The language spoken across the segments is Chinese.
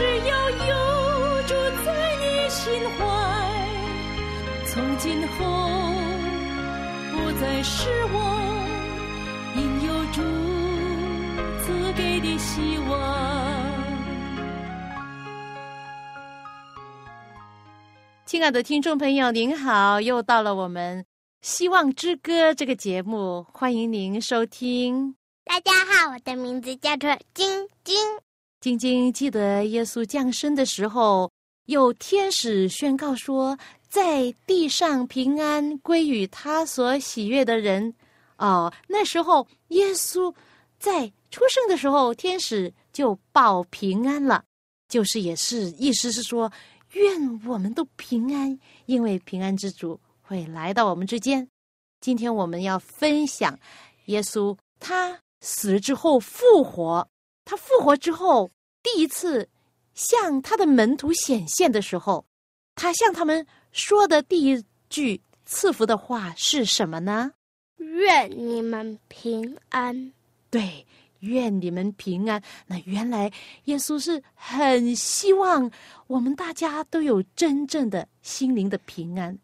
只要有主在你心怀，从今后不再失望，因有主赐给的希望。亲爱的听众朋友，您好，又到了我们《希望之歌》这个节目，欢迎您收听。大家好，我的名字叫做晶晶。晶晶记得耶稣降生的时候，有天使宣告说，在地上平安归于他所喜悦的人。哦，那时候耶稣在出生的时候，天使就报平安了，就是也是意思是说，愿我们都平安，因为平安之主会来到我们之间。今天我们要分享耶稣他死了之后复活。他复活之后，第一次向他的门徒显现的时候，他向他们说的第一句赐福的话是什么呢？愿你们平安。对，愿你们平安。那原来耶稣是很希望我们大家都有真正的心灵的平安。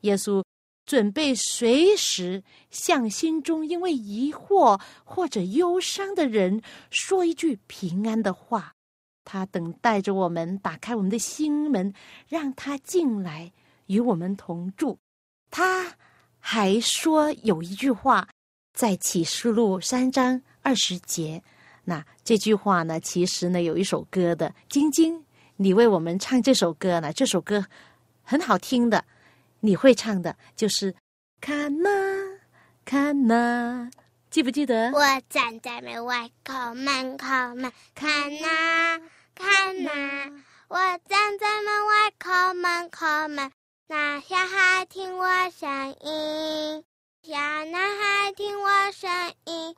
耶稣。准备随时向心中因为疑惑或者忧伤的人说一句平安的话。他等待着我们打开我们的心门，让他进来与我们同住。他还说有一句话，在启示录三章二十节。那这句话呢，其实呢有一首歌的。晶晶，你为我们唱这首歌呢？这首歌很好听的。你会唱的就是看呐看呐，记不记得？我站在门外叩门口门看呐看呐，我站在门外叩门口门，那小孩听我声音，小男孩听我声音，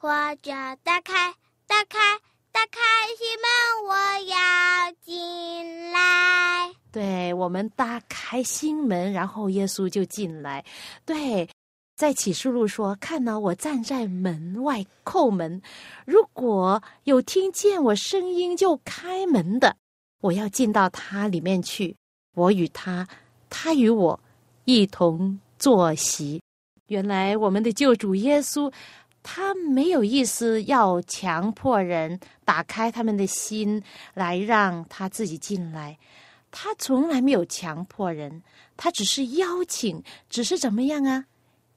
我就打开打开打开心门，我要进来。对我们打开心门，然后耶稣就进来。对，在启示录说：“看到我站在门外叩门，如果有听见我声音就开门的，我要进到他里面去。我与他，他与我一同坐席。”原来我们的救主耶稣，他没有意思要强迫人打开他们的心来让他自己进来。他从来没有强迫人，他只是邀请，只是怎么样啊？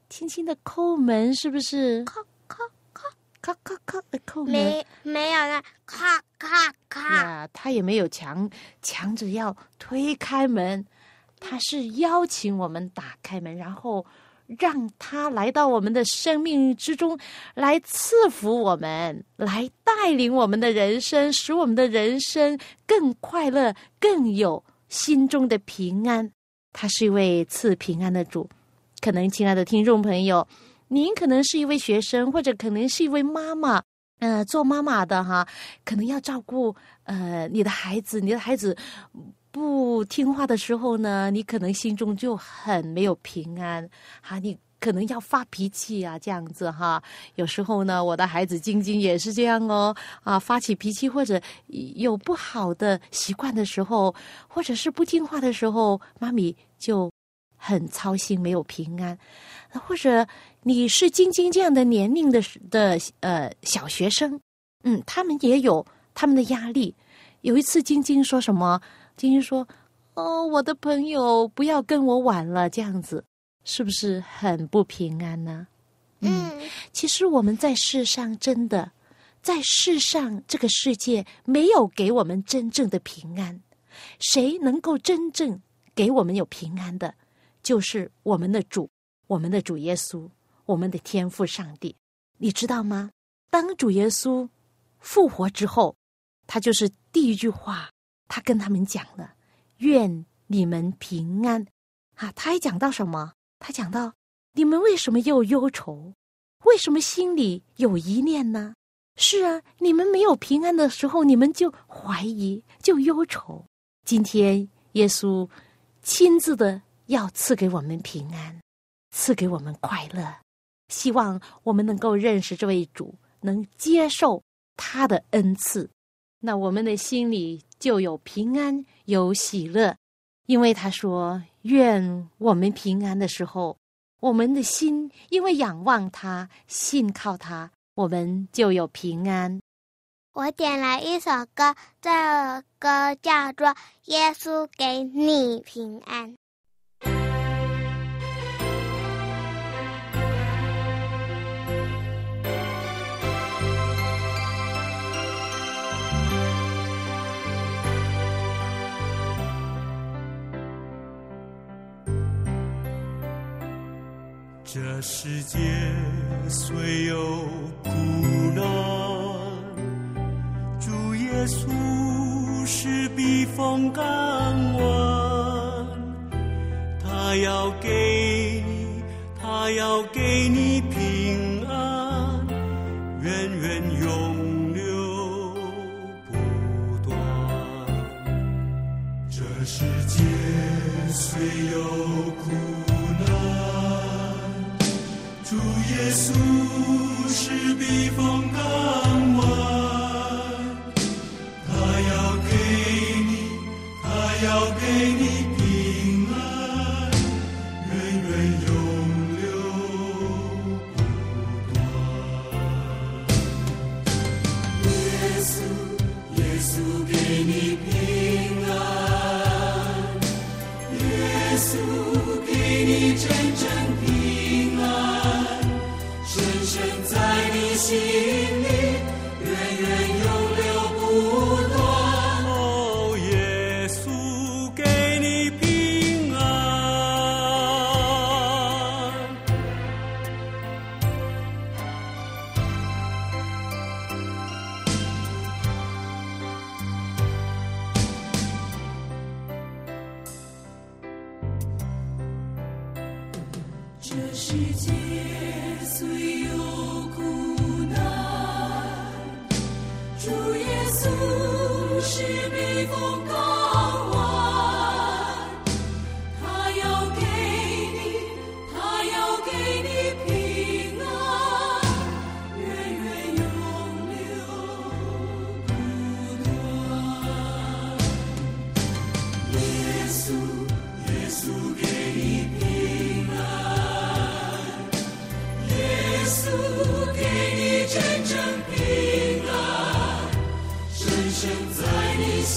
轻轻的叩门，是不是？叩叩叩叩叩叩的叩门。没没有了，咔咔咔。呀，他也没有强强着要推开门，他是邀请我们打开门，然后让他来到我们的生命之中，来赐福我们，来带领我们的人生，使我们的人生更快乐，更有。心中的平安，他是一位赐平安的主。可能，亲爱的听众朋友，您可能是一位学生，或者可能是一位妈妈，呃，做妈妈的哈，可能要照顾呃你的孩子。你的孩子不听话的时候呢，你可能心中就很没有平安哈，你。可能要发脾气啊，这样子哈。有时候呢，我的孩子晶晶也是这样哦。啊，发起脾气或者有不好的习惯的时候，或者是不听话的时候，妈咪就很操心，没有平安。或者你是晶晶这样的年龄的的呃小学生，嗯，他们也有他们的压力。有一次，晶晶说什么？晶晶说：“哦，我的朋友不要跟我玩了。”这样子。是不是很不平安呢？嗯，其实我们在世上真的，在世上这个世界没有给我们真正的平安。谁能够真正给我们有平安的，就是我们的主，我们的主耶稣，我们的天父上帝。你知道吗？当主耶稣复活之后，他就是第一句话，他跟他们讲了：“愿你们平安。”啊，他还讲到什么？他讲到你们为什么又忧愁？为什么心里有一念呢？是啊，你们没有平安的时候，你们就怀疑，就忧愁。今天耶稣亲自的要赐给我们平安，赐给我们快乐。希望我们能够认识这位主，能接受他的恩赐，那我们的心里就有平安，有喜乐。因为他说：“愿我们平安的时候，我们的心因为仰望他，信靠他，我们就有平安。”我点了一首歌，这首歌叫做《耶稣给你平安》。这世界虽有苦难，主耶稣是避风港湾。他要给你，他要给你耶稣是避风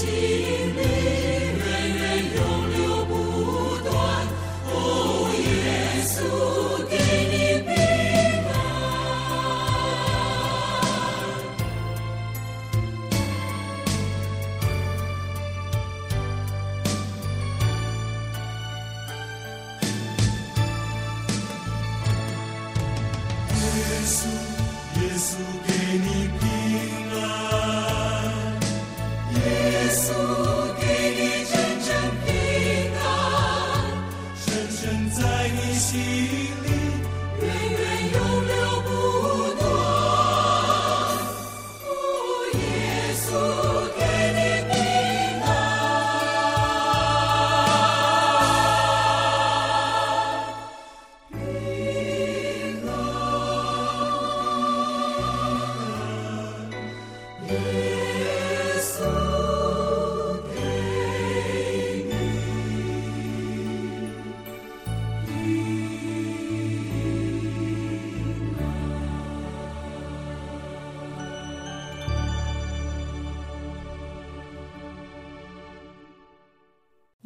你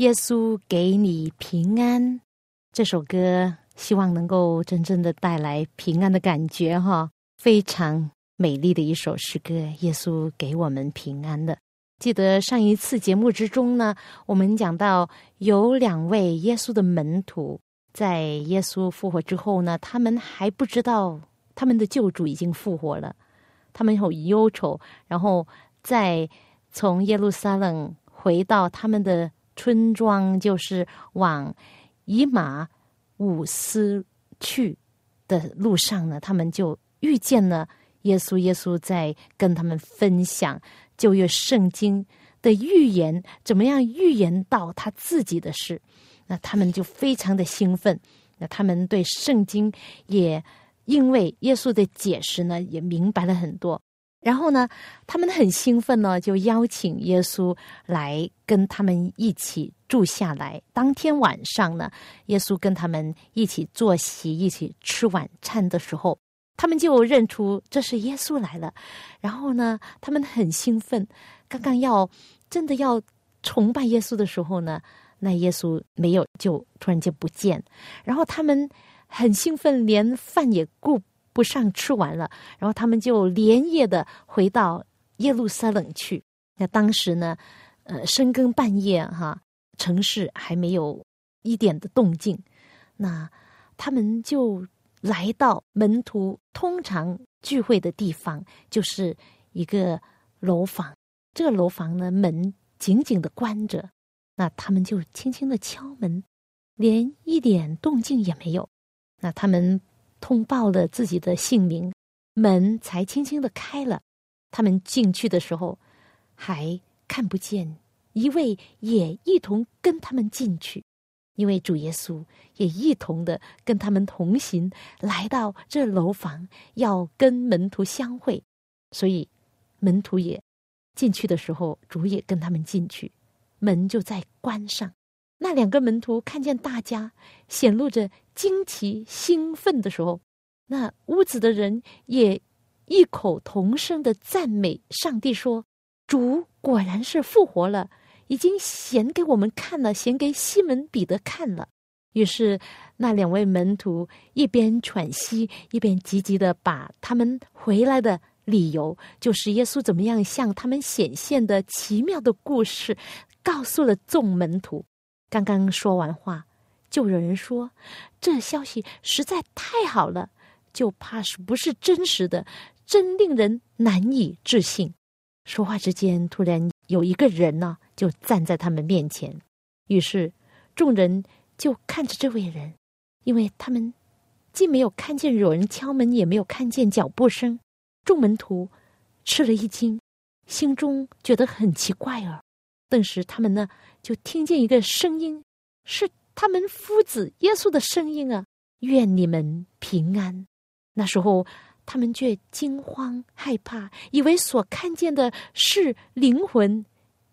耶稣给你平安，这首歌希望能够真正的带来平安的感觉哈，非常美丽的一首诗歌。耶稣给我们平安的。记得上一次节目之中呢，我们讲到有两位耶稣的门徒，在耶稣复活之后呢，他们还不知道他们的救主已经复活了，他们很忧愁，然后在从耶路撒冷回到他们的村庄，就是往以马五斯去的路上呢，他们就遇见了耶稣。耶稣在跟他们分享旧约圣经的预言，怎么样预言到他自己的事。那他们就非常的兴奋。那他们对圣经也因为耶稣的解释呢，也明白了很多。然后呢，他们很兴奋呢，就邀请耶稣来跟他们一起住下来。当天晚上呢，耶稣跟他们一起坐席，一起吃晚餐的时候，他们就认出这是耶稣来了。然后呢，他们很兴奋，刚刚要真的要崇拜耶稣的时候呢，那耶稣没有，就突然间不见。然后他们很兴奋，连饭也顾。不上吃完了，然后他们就连夜的回到耶路撒冷去。那当时呢，呃，深更半夜哈，城市还没有一点的动静。那他们就来到门徒通常聚会的地方，就是一个楼房。这个楼房呢，门紧紧的关着。那他们就轻轻的敲门，连一点动静也没有。那他们。通报了自己的姓名，门才轻轻的开了。他们进去的时候，还看不见一位也一同跟他们进去，因为主耶稣也一同的跟他们同行，来到这楼房，要跟门徒相会。所以门徒也进去的时候，主也跟他们进去，门就在关上。那两个门徒看见大家显露着惊奇兴奋的时候，那屋子的人也异口同声的赞美上帝说：“主果然是复活了，已经显给我们看了，显给西门彼得看了。”于是那两位门徒一边喘息，一边急急的把他们回来的理由，就是耶稣怎么样向他们显现的奇妙的故事，告诉了众门徒。刚刚说完话，就有人说：“这消息实在太好了，就怕是不是真实的，真令人难以置信。”说话之间，突然有一个人呢，就站在他们面前。于是众人就看着这位人，因为他们既没有看见有人敲门，也没有看见脚步声。众门徒吃了一惊，心中觉得很奇怪儿。顿时，他们呢就听见一个声音，是他们夫子耶稣的声音啊！愿你们平安。那时候，他们却惊慌害怕，以为所看见的是灵魂。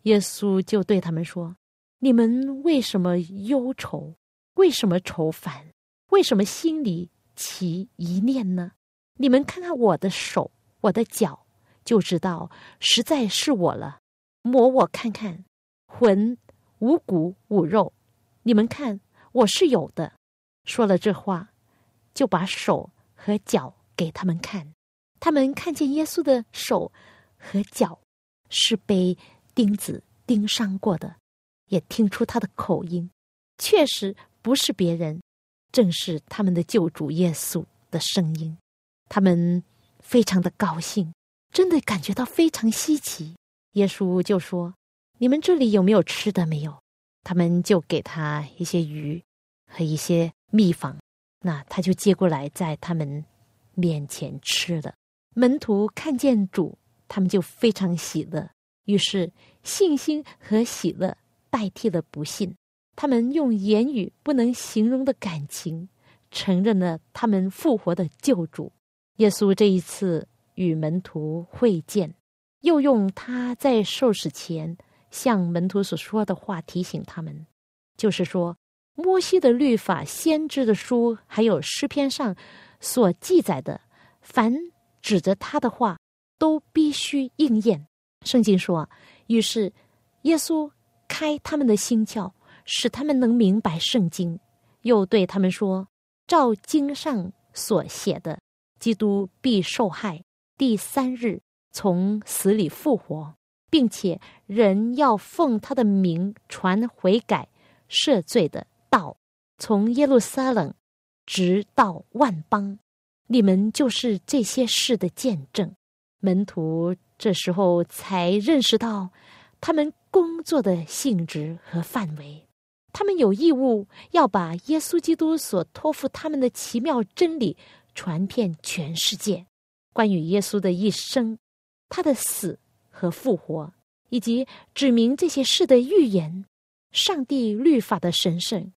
耶稣就对他们说：“你们为什么忧愁？为什么愁烦？为什么心里起疑念呢？你们看看我的手，我的脚，就知道实在是我了。”摸我看看，魂无骨无肉，你们看我是有的。说了这话，就把手和脚给他们看。他们看见耶稣的手和脚是被钉子钉伤过的，也听出他的口音，确实不是别人，正是他们的救主耶稣的声音。他们非常的高兴，真的感觉到非常稀奇。耶稣就说：“你们这里有没有吃的？没有，他们就给他一些鱼和一些蜜房，那他就接过来在他们面前吃了。门徒看见主，他们就非常喜乐，于是信心和喜乐代替了不信。他们用言语不能形容的感情，承认了他们复活的救主。耶稣这一次与门徒会见。”又用他在受死前向门徒所说的话提醒他们，就是说，摩西的律法、先知的书，还有诗篇上所记载的，凡指着他的话，都必须应验。圣经说，于是耶稣开他们的心窍，使他们能明白圣经，又对他们说，照经上所写的，基督必受害，第三日。从死里复活，并且人要奉他的名传悔改、赦罪的道，从耶路撒冷直到万邦，你们就是这些事的见证。门徒这时候才认识到他们工作的性质和范围。他们有义务要把耶稣基督所托付他们的奇妙真理传遍全世界。关于耶稣的一生、他的死和复活，以及指明这些事的预言、上帝律法的神圣、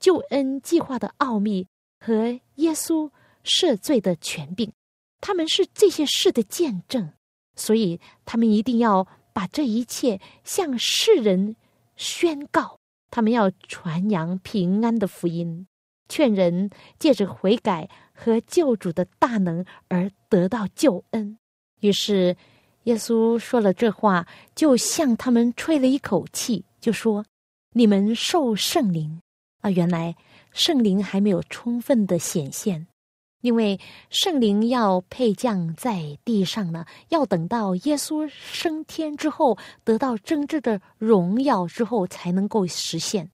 救恩计划的奥秘和耶稣赦罪的权柄，他们是这些事的见证。所以，他们一定要把这一切向世人宣告。他们要传扬平安的福音，劝人借着悔改和救主的大能而得到救恩。于是，耶稣说了这话，就向他们吹了一口气，就说：“你们受圣灵。”啊，原来圣灵还没有充分的显现。因为圣灵要配降在地上呢，要等到耶稣升天之后，得到真正的荣耀之后，才能够实现。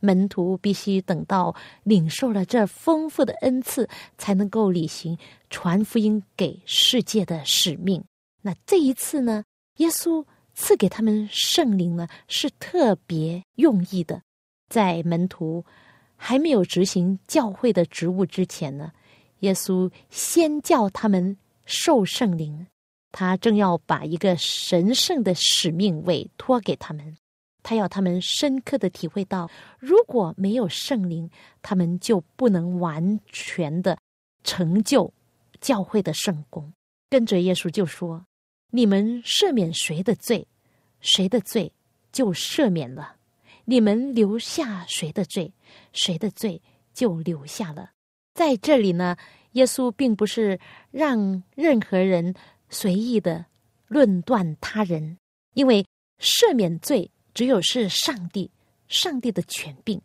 门徒必须等到领受了这丰富的恩赐，才能够履行传福音给世界的使命。那这一次呢，耶稣赐给他们圣灵呢，是特别用意的，在门徒还没有执行教会的职务之前呢。耶稣先叫他们受圣灵，他正要把一个神圣的使命委托给他们，他要他们深刻的体会到，如果没有圣灵，他们就不能完全的成就教会的圣功。跟着耶稣就说：“你们赦免谁的罪，谁的罪就赦免了；你们留下谁的罪，谁的罪就留下了。”在这里呢，耶稣并不是让任何人随意的论断他人，因为赦免罪只有是上帝，上帝的权柄。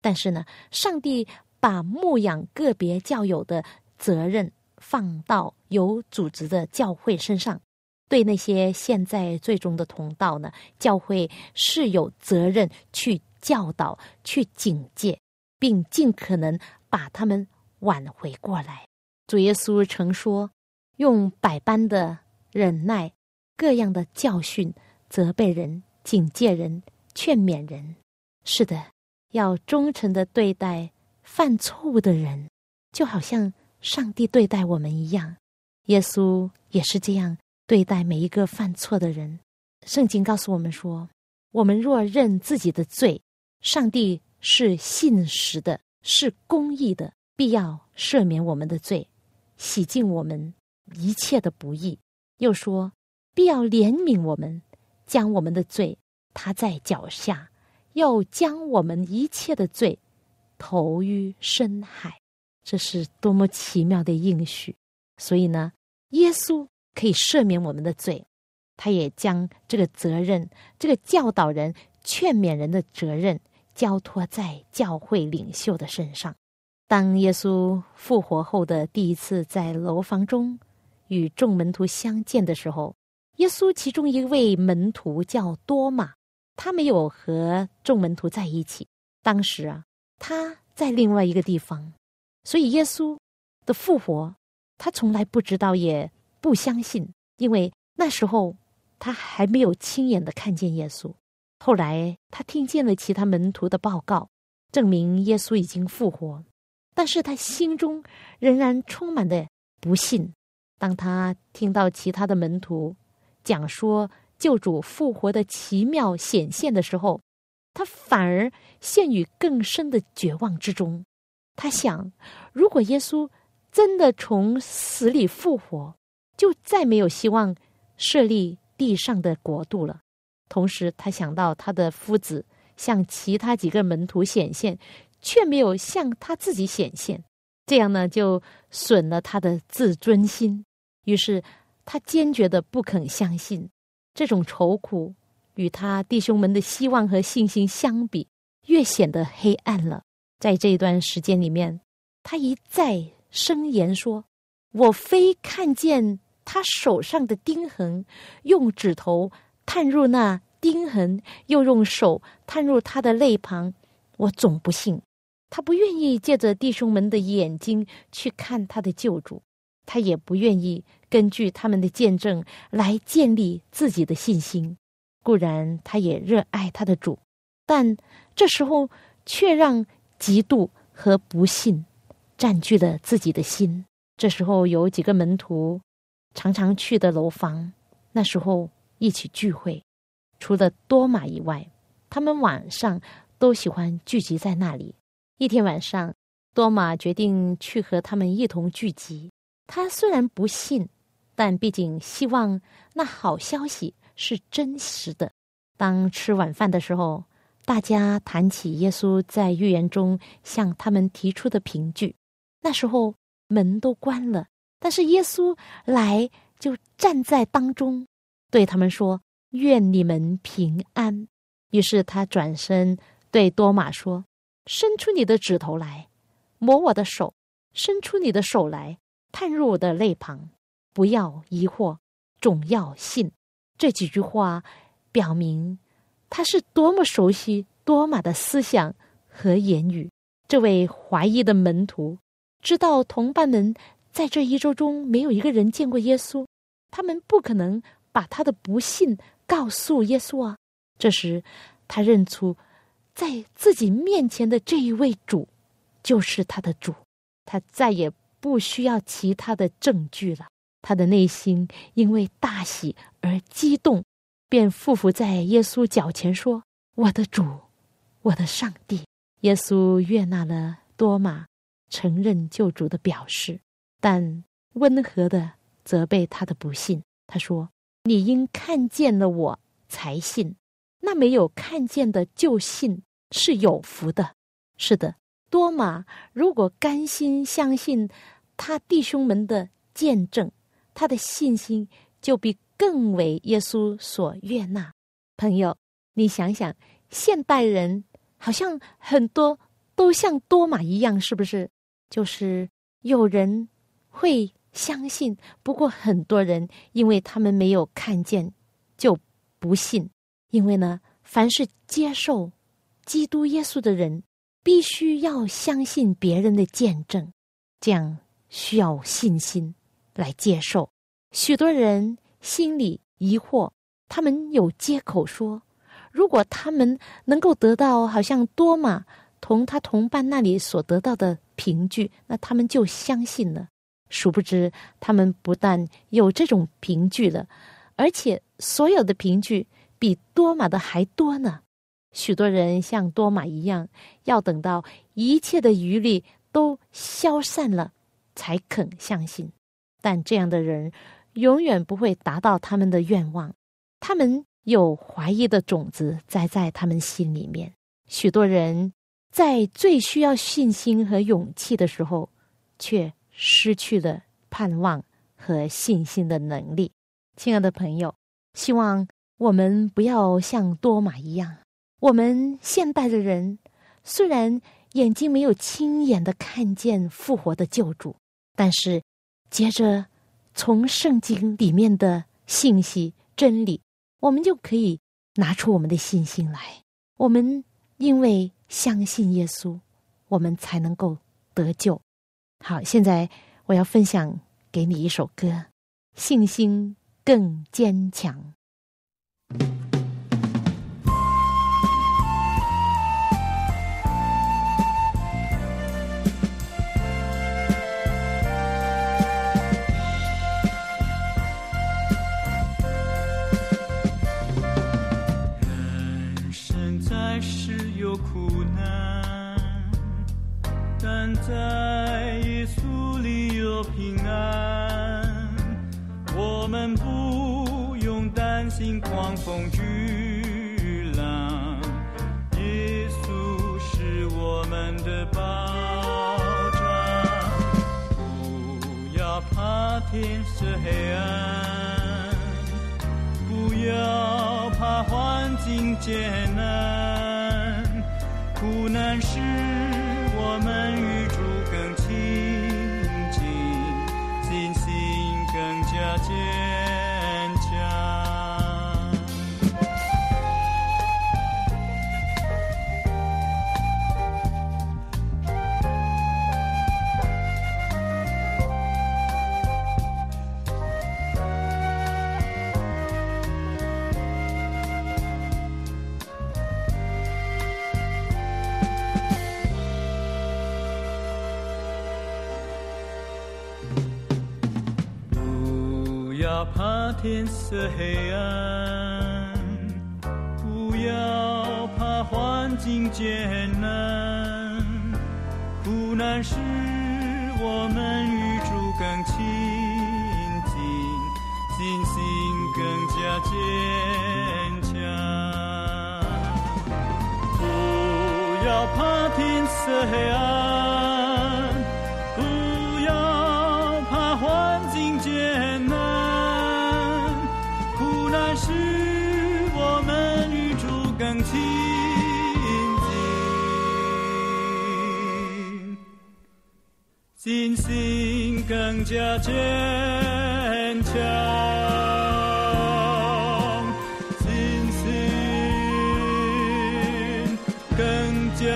但是呢，上帝把牧养个别教友的责任放到有组织的教会身上，对那些现在最终的同道呢，教会是有责任去教导、去警戒，并尽可能把他们。挽回过来，主耶稣曾说：“用百般的忍耐，各样的教训，责备人、警戒人、劝勉人。是的，要忠诚的对待犯错误的人，就好像上帝对待我们一样。耶稣也是这样对待每一个犯错的人。圣经告诉我们说：我们若认自己的罪，上帝是信实的，是公义的。”必要赦免我们的罪，洗净我们一切的不义。又说，必要怜悯我们，将我们的罪踏在脚下，又将我们一切的罪投于深海。这是多么奇妙的应许！所以呢，耶稣可以赦免我们的罪，他也将这个责任、这个教导人、劝勉人的责任交托在教会领袖的身上。当耶稣复活后的第一次在楼房中与众门徒相见的时候，耶稣其中一位门徒叫多马，他没有和众门徒在一起。当时啊，他在另外一个地方，所以耶稣的复活，他从来不知道，也不相信，因为那时候他还没有亲眼的看见耶稣。后来他听见了其他门徒的报告，证明耶稣已经复活。但是他心中仍然充满的不信。当他听到其他的门徒讲说救主复活的奇妙显现的时候，他反而陷于更深的绝望之中。他想，如果耶稣真的从死里复活，就再没有希望设立地上的国度了。同时，他想到他的夫子向其他几个门徒显现。却没有向他自己显现，这样呢就损了他的自尊心。于是他坚决的不肯相信。这种愁苦与他弟兄们的希望和信心相比，越显得黑暗了。在这一段时间里面，他一再声言说：“我非看见他手上的钉痕，用指头探入那钉痕，又用手探入他的肋旁，我总不信。”他不愿意借着弟兄们的眼睛去看他的救主，他也不愿意根据他们的见证来建立自己的信心。固然他也热爱他的主，但这时候却让嫉妒和不信占据了自己的心。这时候有几个门徒常常去的楼房，那时候一起聚会，除了多马以外，他们晚上都喜欢聚集在那里。一天晚上，多马决定去和他们一同聚集。他虽然不信，但毕竟希望那好消息是真实的。当吃晚饭的时候，大家谈起耶稣在预言中向他们提出的凭据。那时候门都关了，但是耶稣来就站在当中，对他们说：“愿你们平安。”于是他转身对多马说。伸出你的指头来，摸我的手；伸出你的手来，探入我的肋旁。不要疑惑，总要信。这几句话表明他是多么熟悉多玛的思想和言语。这位怀疑的门徒知道同伴们在这一周中没有一个人见过耶稣，他们不可能把他的不信告诉耶稣啊。这时，他认出。在自己面前的这一位主，就是他的主，他再也不需要其他的证据了。他的内心因为大喜而激动，便匍匐在耶稣脚前说：“我的主，我的上帝。”耶稣悦纳了多马承认救主的表示，但温和的责备他的不信。他说：“你应看见了我才信，那没有看见的就信。”是有福的，是的。多马如果甘心相信他弟兄们的见证，他的信心就比更为耶稣所悦纳。朋友，你想想，现代人好像很多都像多马一样，是不是？就是有人会相信，不过很多人因为他们没有看见，就不信。因为呢，凡是接受。基督耶稣的人必须要相信别人的见证，这样需要信心来接受。许多人心里疑惑，他们有借口说：如果他们能够得到好像多马同他同伴那里所得到的凭据，那他们就相信了。殊不知，他们不但有这种凭据了，而且所有的凭据比多马的还多呢。许多人像多马一样，要等到一切的余力都消散了，才肯相信。但这样的人永远不会达到他们的愿望。他们有怀疑的种子栽在他们心里面。许多人在最需要信心和勇气的时候，却失去了盼望和信心的能力。亲爱的朋友，希望我们不要像多马一样。我们现代的人虽然眼睛没有亲眼的看见复活的救主，但是接着从圣经里面的信息真理，我们就可以拿出我们的信心来。我们因为相信耶稣，我们才能够得救。好，现在我要分享给你一首歌，《信心更坚强》。安，我们不用担心狂风巨浪。耶稣是我们的保障，不要怕天色黑暗，不要怕环境艰难，苦难是天色黑暗，不要怕环境艰难，苦难使我们与主更亲近，信心更加坚强。不要怕天色黑暗，心更加坚强。信心更加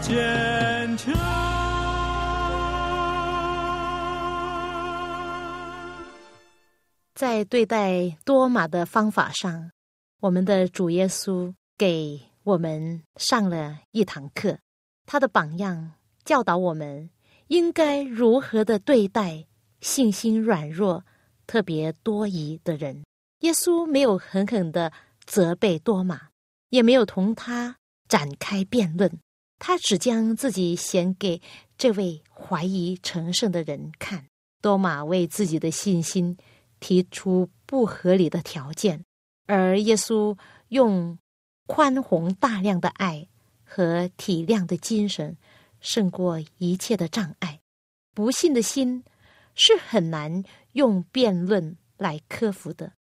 坚强。在对待多马的方法上，我们的主耶稣给我们上了一堂课。他的榜样教导我们应该如何的对待信心软弱、特别多疑的人。耶稣没有狠狠的责备多马，也没有同他展开辩论，他只将自己显给这位怀疑成圣的人看。多马为自己的信心提出不合理的条件，而耶稣用宽宏大量的爱和体谅的精神胜过一切的障碍。不信的心是很难用辩论来克服的，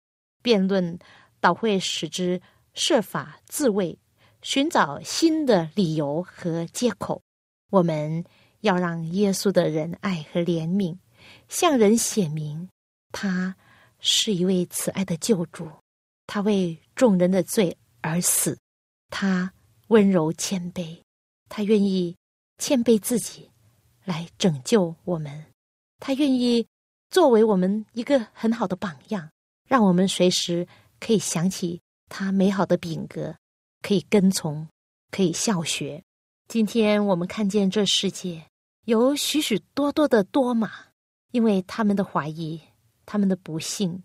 辩论倒会使之设法自卫，寻找新的理由和借口。我们要让耶稣的仁爱和怜悯向人显明，他是一位慈爱的救主，他为众人的罪而死，他温柔谦卑，他愿意谦卑自己来拯救我们，他愿意作为我们一个很好的榜样，让我们随时可以想起他美好的品格，可以跟从，可以效学。今天我们看见这世界有许许多多的多马，因为他们的怀疑，他们的不幸，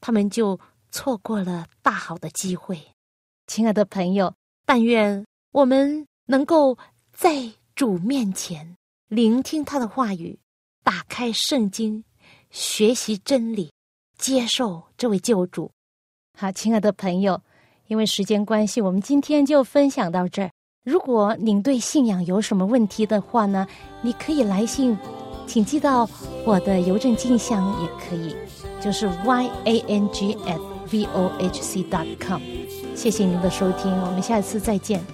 他们就错过了大好的机会。亲爱的朋友，但愿我们能够在主面前聆听他的话语，打开圣经，学习真理，接受这位救主。好，亲爱的朋友，因为时间关系，我们今天就分享到这儿。如果您对信仰有什么问题的话呢，你可以来信，请寄到我的邮政信箱也可以，就是 y a n g at v o h c dot com。谢谢您的收听，我们下次再见。